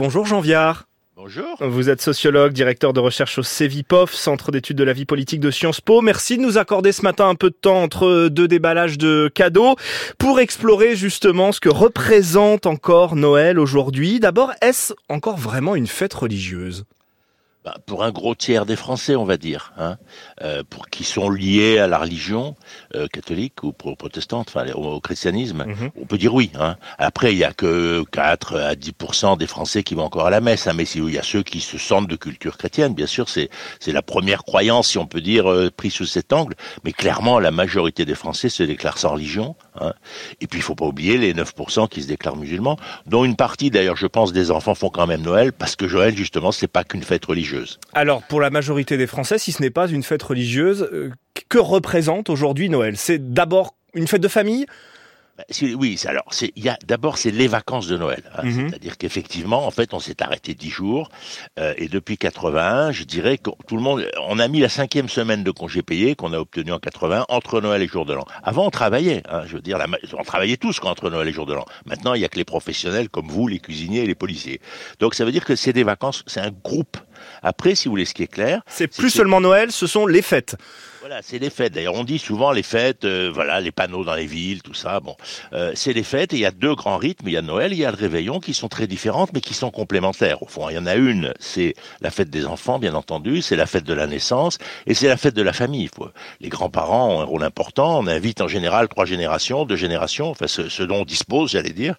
Bonjour Jean Viard. Bonjour. Vous êtes sociologue, directeur de recherche au CEVIPOF, Centre d'études de la vie politique de Sciences Po. Merci de nous accorder ce matin un peu de temps entre deux déballages de cadeaux pour explorer justement ce que représente encore Noël aujourd'hui. D'abord, est-ce encore vraiment une fête religieuse? Pour un gros tiers des Français, on va dire, hein, euh, pour qui sont liés à la religion euh, catholique ou protestante, enfin au, christianisme, mhm. on peut dire oui. Hein. Après, il y a que 4 à 10% des Français qui vont encore à la messe, hein, mais il y a ceux qui se sentent de culture chrétienne, bien sûr, c'est c'est la première croyance, si on peut dire, euh, prise sous cet angle. Mais clairement, la majorité des Français se déclarent sans religion. Hein. Et puis, il faut pas oublier les 9 qui se déclarent musulmans, dont une partie, d'ailleurs, je pense, des enfants font quand même Noël, parce que Joël, justement, c'est pas qu'une fête religieuse. Alors, pour la majorité des Français, si ce n'est pas une fête religieuse, euh, que représente aujourd'hui Noël? C'est d'abord une fête de famille? Oui, alors c'est il y a d'abord c'est les vacances de Noël, hein. mhm. c'est-à-dire qu'effectivement en fait on s'est arrêté dix jours euh, et depuis 81, je dirais que tout le monde, on a mis la cinquième semaine de congé payé qu'on a obtenu en 80 entre Noël et jour de l'an. Avant on travaillait, hein, je veux dire, on travaillait tous entre Noël et jour de l'an. Maintenant il y a que les professionnels comme vous, les cuisiniers et les policiers. Donc ça veut dire que c'est des vacances, c'est un groupe. Après, si vous voulez, ce qui est clair, c'est plus seulement Noël, ce sont les fêtes. Voilà, c'est les fêtes. D'ailleurs, on dit souvent les fêtes, euh, voilà, les panneaux dans les villes, tout ça. Bon, euh, c'est les fêtes. Et il y a deux grands rythmes. Il y a Noël, il y a le réveillon, qui sont très différentes, mais qui sont complémentaires. Au fond, il y en a une, c'est la fête des enfants, bien entendu. C'est la fête de la naissance, et c'est la fête de la famille. Les grands-parents ont un rôle important. On invite en général trois générations, deux générations, enfin ce, dont on dispose, j'allais dire.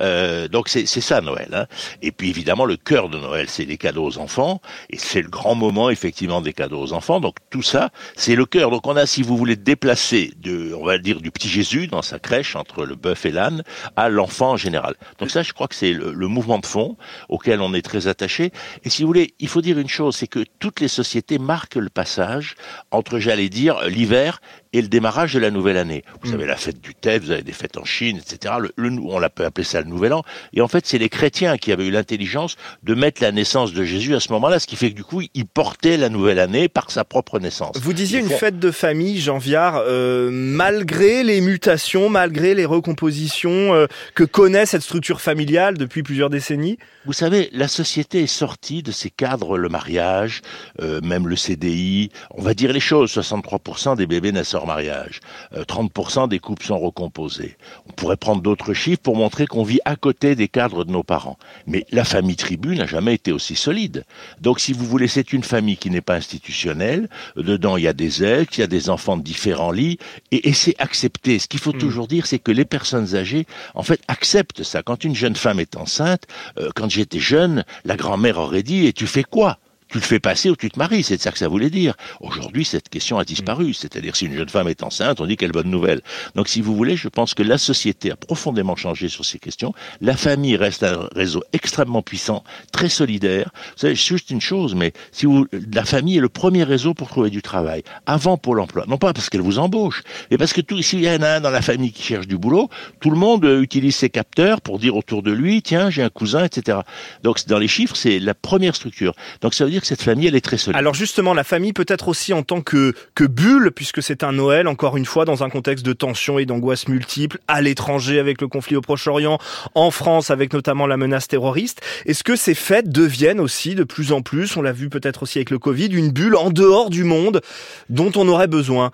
Euh, donc c'est ça Noël. Hein. Et puis évidemment, le cœur de Noël, c'est les cadeaux aux enfants, et c'est le grand moment effectivement des cadeaux aux enfants. Donc tout ça, c'est le donc on a, si vous voulez, déplacer de, on va dire, du petit Jésus dans sa crèche entre le bœuf et l'âne à l'enfant en général. Donc ça, je crois que c'est le, mouvement de fond auquel on est très attaché. Et si vous voulez, il faut dire une chose, c'est que toutes les sociétés marquent le passage entre, j'allais dire, l'hiver et le démarrage de la nouvelle année. Vous mm. avez la fête du Thé, vous avez des fêtes en Chine, etc. Le, on l'a peut appeler ça le Nouvel An. Et en fait, c'est les chrétiens qui avaient eu l'intelligence de mettre la naissance de Jésus à ce moment-là, ce qui fait que du coup, ils portaient la nouvelle année par sa propre naissance. Vous disiez une fête de famille, Jean Viard, euh, malgré les mutations, malgré les recompositions euh, que connaît cette structure familiale depuis plusieurs décennies? Vous savez, la société est sortie de ces cadres, le mariage, euh, même le CDI, on va dire les choses, 63% des bébés naissent mariage. 30% euh, des couples sont recomposés. On pourrait prendre d'autres chiffres pour montrer qu'on vit à côté des cadres de nos parents. Mais la famille tribu n'a jamais été aussi solide. Donc si vous voulez, c'est une famille qui n'est pas institutionnelle. Dedans, il y a des ex, il y a des enfants de différents lits. Et, c'est accepté. Ce qu'il faut hmm. toujours dire, c'est que les personnes âgées, en fait, acceptent ça. Quand une jeune femme est enceinte, euh, quand j'étais jeune, la grand-mère aurait dit, et tu fais quoi? Tu le fais passer ou tu te maries, c'est ça que ça voulait dire. Aujourd'hui, cette question a disparu, mm. c'est-à-dire si une jeune femme est enceinte, on dit quelle bonne nouvelle. Donc si vous voulez, je pense que la société a profondément changé sur ces questions. La famille reste un réseau extrêmement puissant, très solidaire. Vous savez, juste une chose, mais si vous, la famille est le premier réseau pour trouver du travail, avant pour l'emploi. Non pas parce qu'elle vous embauche, mais parce que s'il y en a un dans la famille qui cherche du boulot, tout le monde euh, utilise ses capteurs pour dire autour de lui, tiens, j'ai un cousin, etc. Donc dans les chiffres, c'est la première structure. Donc ça veut dire cette famille, elle est très solide. Alors justement, la famille peut-être aussi en tant que, que bulle, puisque c'est un Noël, encore une fois, dans un contexte de tension et d'angoisse multiples, à l'étranger avec le conflit au Proche-Orient, en France avec notamment la menace terroriste. Est-ce que ces fêtes deviennent aussi de plus en plus, on l'a vu peut-être aussi avec le Covid, une bulle en dehors du monde dont on aurait besoin?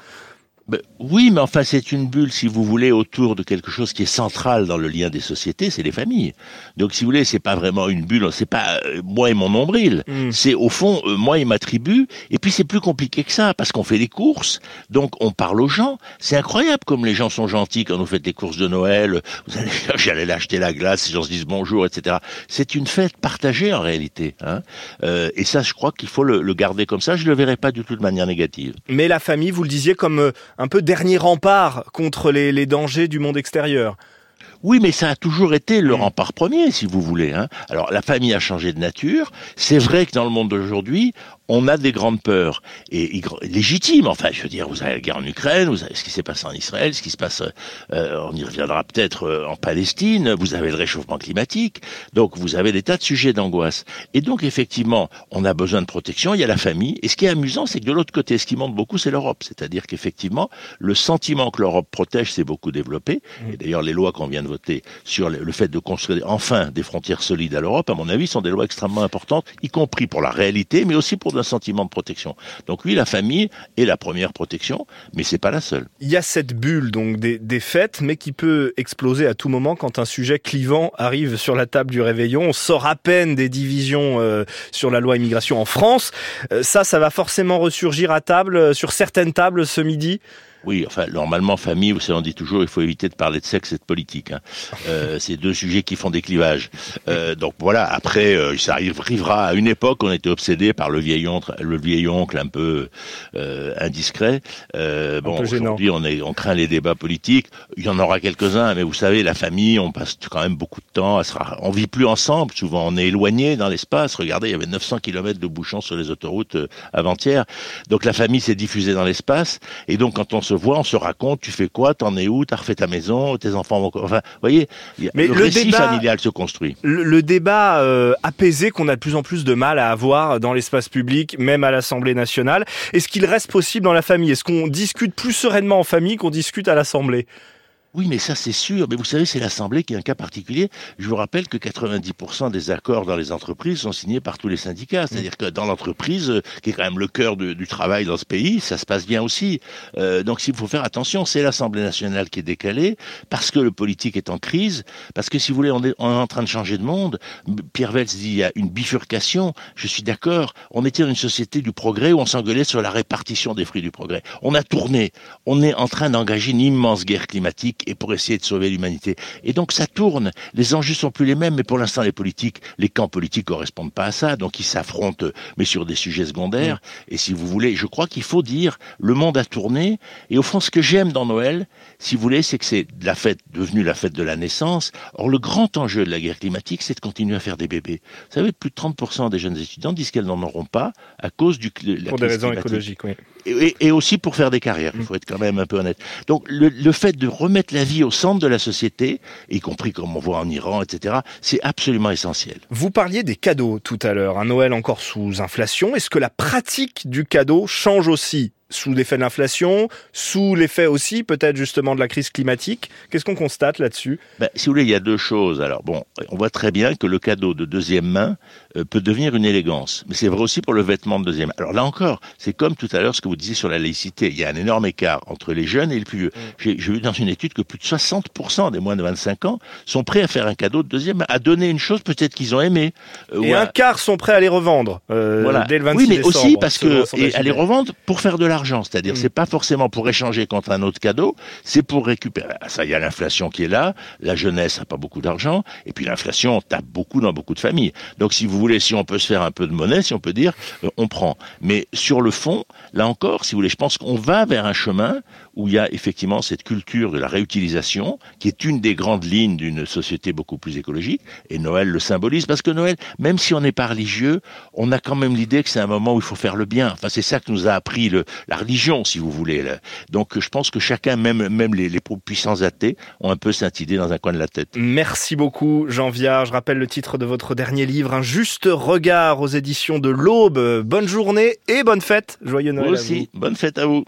Ben, oui, mais enfin, c'est une bulle, si vous voulez, autour de quelque chose qui est central dans le lien des sociétés, c'est les familles. Donc, si vous voulez, c'est pas vraiment une bulle, c'est pas euh, moi et mon nombril. Hmm. C'est au fond euh, moi et ma tribu. Et puis, c'est plus compliqué que ça, parce qu'on fait des courses, donc on parle aux gens. C'est incroyable comme les gens sont gentils quand vous faites des courses de Noël. Vous allez, j'allais acheter la glace, les gens se disent bonjour, etc. C'est une fête partagée en réalité. Hein euh, et ça, je crois qu'il faut le, le, garder comme ça. Je le verrai pas du tout de manière négative. Mais la famille, vous le disiez, comme euh, un peu dernier rempart contre les, les dangers du monde extérieur. Oui, mais ça a toujours été le rempart premier, si vous voulez. Hein. Alors, la famille a changé de nature. C'est vrai que dans le monde d'aujourd'hui, on a des grandes peurs et, légitimes. Enfin, je veux dire, vous avez la guerre en Ukraine, vous avez ce qui s'est passé en Israël, ce qui se passe, euh, on y reviendra peut-être euh, en Palestine. Vous avez le réchauffement climatique, donc vous avez des tas de sujets d'angoisse. Et donc effectivement, on a besoin de protection. Il y a la famille. Et ce qui est amusant, c'est que de l'autre côté, ce qui montre beaucoup, c'est l'Europe. C'est-à-dire qu'effectivement, le sentiment que l'Europe protège s'est beaucoup développé. Et d'ailleurs, les lois qu'on vient de voter sur le fait de construire enfin des frontières solides à l'Europe, à mon avis, sont des lois extrêmement importantes, y compris pour la réalité, mais aussi pour un sentiment de protection. Donc oui, la famille est la première protection, mais c'est pas la seule. Il y a cette bulle donc des, des fêtes, mais qui peut exploser à tout moment quand un sujet clivant arrive sur la table du réveillon. On sort à peine des divisions euh, sur la loi immigration en France. Euh, ça, ça va forcément ressurgir à table, euh, sur certaines tables ce midi. Oui, enfin, normalement, famille, vous savez, on dit toujours, il faut éviter de parler de sexe et de politique. Hein. Euh, c'est deux sujets qui font des clivages. Euh, donc voilà, après, euh, ça arrivera à une époque, on était obsédé par le vieil oncle, le vieil oncle un peu euh, indiscret. Euh, bon, aujourd'hui, on, est, on craint les débats politiques. Il y en aura quelques-uns, mais vous savez, la famille, on passe quand même beaucoup de temps. À se On vit plus ensemble. Souvent, on est éloigné dans l'espace. Regardez, il y avait 900 km de bouchons sur les autoroutes euh, avant-hier. Donc la famille s'est diffusée dans l'espace. Et donc, quand on se voit, on se raconte, tu fais quoi, t'en es où, t'as refait ta maison, tes enfants vont... Enfin, vous voyez, Mais le, récit débat, familial se construit. Le, débat euh, apaisé qu'on a de plus en plus de mal à avoir dans l'espace public, même à l'Assemblée nationale, est-ce qu'il reste possible dans la famille? Est-ce qu'on discute plus sereinement en famille qu'on discute à l'Assemblée? Oui, mais ça c'est sûr. Mais vous savez, c'est l'Assemblée qui est un cas particulier. Je vous rappelle que 90% des accords dans les entreprises sont signés par tous les syndicats. C'est-à-dire que dans l'entreprise, euh, qui est quand même le cœur du travail dans ce pays, ça se passe bien aussi. Euh, donc s'il faut faire attention, c'est l'Assemblée nationale qui est décalée, parce que le politique est en crise, parce que si vous voulez, on est, on est en train de changer de monde. Pierre Veltz dit il y a une bifurcation. Je suis d'accord. On était dans une société du progrès où on s'engueulait sur la répartition des fruits du progrès. On a tourné. On est en train d'engager une immense guerre climatique et pour essayer de sauver l'humanité. Et donc ça tourne. Les enjeux sont plus les mêmes, mais pour l'instant les politiques, les camps politiques correspondent pas à ça, donc ils s'affrontent, mais sur des sujets secondaires. Mm. Et si vous voulez, je crois qu'il faut dire, le monde a tourné. Et au fond, ce que j'aime dans Noël, si vous voulez, c'est que c'est la fête devenue la fête de la naissance. Or, le grand enjeu de la guerre climatique, c'est de continuer à faire des bébés. Vous savez, plus de 30% des jeunes étudiants disent qu'elles n'en auront pas à cause du la pour des raisons écologiques, oui. Et, aussi pour faire des carrières. Il mm. faut être quand même un peu honnête. Donc, le, le fait de remettre la vie au centre de la société, y compris comme on voit en Iran, etc., c'est absolument essentiel. Vous parliez des cadeaux tout à l'heure, un Noël encore sous inflation. Est-ce que la pratique du cadeau change aussi sous l'effet de l'inflation, sous l'effet aussi peut-être justement de la crise climatique. Qu'est-ce qu'on constate là-dessus? Ben, Si vous voulez, il y a deux choses. Alors bon, on voit très bien que le cadeau de deuxième main euh, peut devenir une élégance, mais c'est vrai aussi pour le vêtement de deuxième main. Alors là encore, c'est comme tout à l'heure ce que vous disiez sur la laïcité. Il y a un énorme écart entre les jeunes et les plus vieux. Mm. J'ai vu dans une étude que plus de 60% des moins de 25 ans sont prêts à faire un cadeau de deuxième main, à donner une chose peut-être qu'ils ont aimé. Euh, et un quart sont prêts à les revendre euh, voilà. dès le 26 Oui, mais aussi parce que et à les revendre pour faire de l'argent c'est-à-dire, mm. c'est pas forcément pour échanger contre un autre cadeau, c'est pour récupérer. Ah, ça, il y a l'inflation qui est là. La jeunesse n'a pas beaucoup d'argent, et puis l'inflation tape beaucoup dans beaucoup de familles. Donc, si vous voulez, si on peut se faire un peu de monnaie, si on peut dire, euh, on prend. Mais sur le fond, là encore, si vous voulez, je pense qu'on va vers un chemin où il y a effectivement cette culture de la réutilisation, qui est une des grandes lignes d'une société beaucoup plus écologique, et Noël le symbolise, parce que Noël, même si on n'est pas religieux, on a quand même l'idée que c'est un moment où il faut faire le bien. Enfin, c'est ça que nous a appris le, la religion, si vous voulez. Donc, je pense que chacun, même, même les, les puissants athées, ont un peu cette idée dans un coin de la tête. Merci beaucoup, Jean Viard. Je rappelle le titre de votre dernier livre, Un juste regard aux éditions de l'Aube. Bonne journée et bonne fête. Joyeux Noël. Vous aussi. Bonne fête à vous.